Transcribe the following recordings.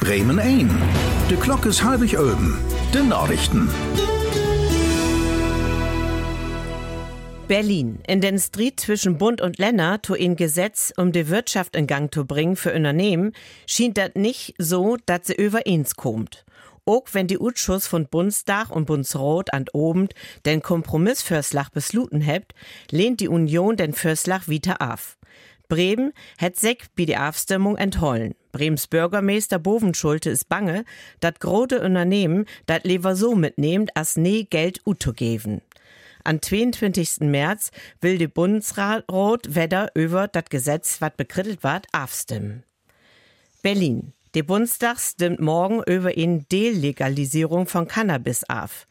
Bremen 1. De klok is halbig oben. De Nachrichten. Berlin. In den Street zwischen Bund und Länder to ein Gesetz, um die Wirtschaft in Gang zu bringen für Unternehmen, schien das nicht so, dass sie übereins kommt. Auch wenn die Utschuss von Bundestag und Bundesrot an oben den Kompromissfürslach besluten hebt, lehnt die Union den Fürslach wieder auf. Bremen hat sich bei der Abstimmung enthollen. Brems Bürgermeister Bovenschulte ist bange, dat große Unternehmen dat lieber so mitnehmt, als nie Geld geben. Am 22. März will die Bundesrat Wedder über dat Gesetz, wat bekrittelt ward, abstimmen. Berlin. Der Bundestag stimmt morgen über eine Delegalisierung von Cannabis auf.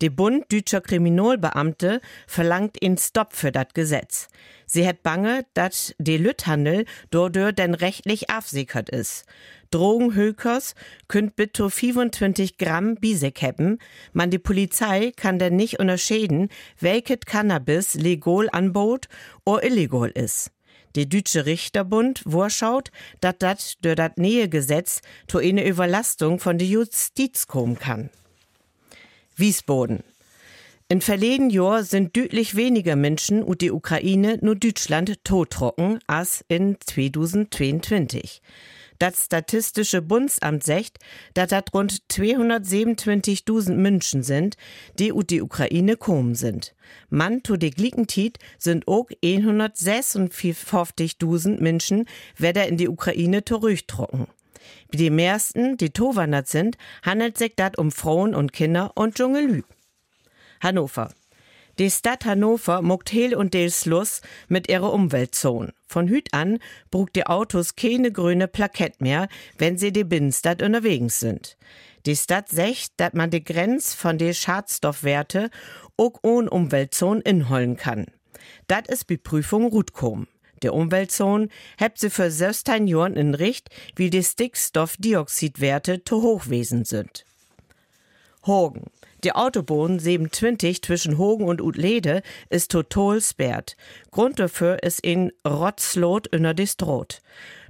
Der Bund deutscher Kriminalbeamte verlangt einen Stopp für das Gesetz. Sie hat bange, dass der Lütthandel dodür denn rechtlich absichert ist. Drogenhökers könnt bitte 25 Gramm Bisek haben. Man die Polizei kann denn nicht unterscheiden, welches Cannabis legal anbot oder illegal ist. Der Deutsche Richterbund vorschaut, dass das durch das Nähegesetz zu eine Überlastung von der Justiz kommen kann. Wiesboden. In verleden Jahr sind deutlich weniger Menschen und die Ukraine nur Deutschland tottrocken als in 2022. Das Statistische Bundesamt sagt, dass das rund 227.000 Menschen sind, die ut die Ukraine kommen sind. Man zu de Glickentit sind auch 156.000 Menschen, wer in die Ukraine zurücktrocken. Wie die meisten, die towandert sind, handelt sich das um Frauen und Kinder und Dschungelü. Hannover. Die Stadt Hannover muckt Hehl und Delsluss mit ihrer Umweltzone. Von Hüt an brugt die Autos keine grüne Plakett mehr, wenn sie die Binnenstadt unterwegs sind. Die Stadt sagt, dass man die Grenz von den Schadstoffwerte auch ohne Umweltzone inholen kann. Das ist die Prüfung Rutkom. Der Umweltzone hebt sie für 16 Jahren in Richt, wie die Stickstoffdioxidwerte zu hochwesen sind. Hogen. Die Autobahn 27 zwischen Hogen und Utlede ist total sperrt. Grund dafür ist in Rotzlot in der Distrot.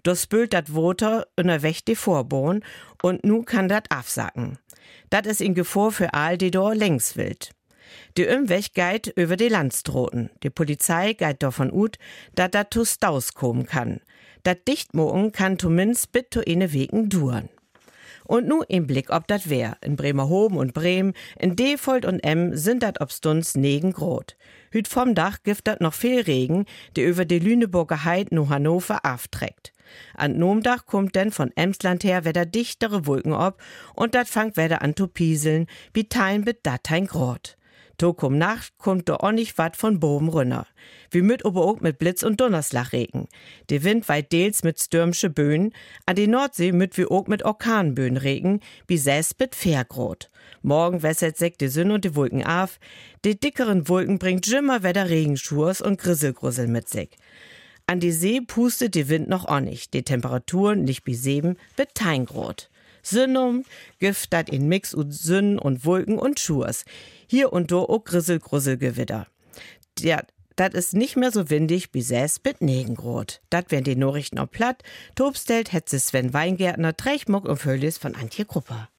Das spült dat Water der Wächt die Vorbahn und nu kann dat afsacken. Dat is in Gefahr für all die dort längs wild. Die Umweg geht über die Landstroten. Die Polizei geht davon ut, dat dat zu Staus kommen kann. Dat Dichtmogen kann zumindest bitte eine Wegen duren. Und nu im Blick ob dat wär. In Bremerhoven und Bremen, in Defold und Emm sind dat obstuns negen grot. Hüt vom Dach gift dat noch viel Regen, der über die Lüneburger Heid nu Hannover afträgt. An Nomdach kommt denn von Emsland her wieder dichtere Wolken ob und dat fangt wieder an zu pieseln, wie teilen mit Datein grot. Tokum Nacht kommt do auch wat von Boben runter. Wie mit auch mit Blitz und Donnerslachregen. Der Wind weit deels mit stürmische Böen, an die Nordsee mit wie auch mit Orkanböen regen, wie säß mit Fährgrot. Morgen wässert sich die Sonne und die Wolken auf. Die dickeren Wolken bringt jimmer wieder Regenschurs und Grisselgrussel mit sich. An die See pustet die Wind noch auch. Die Temperaturen nicht wie sieben, wird Teingrot. Synnum gift dat in Mix und Sünnen und Wolken und Schurs. Hier und da auch Grissel, Gewitter. Ja, dat ist nicht mehr so windig wie säß mit Negengrot. Dat wären die Nachrichten auch platt. Tobstelt hetze Sven Weingärtner, Trechmuck und Völlis von Antje Krupper.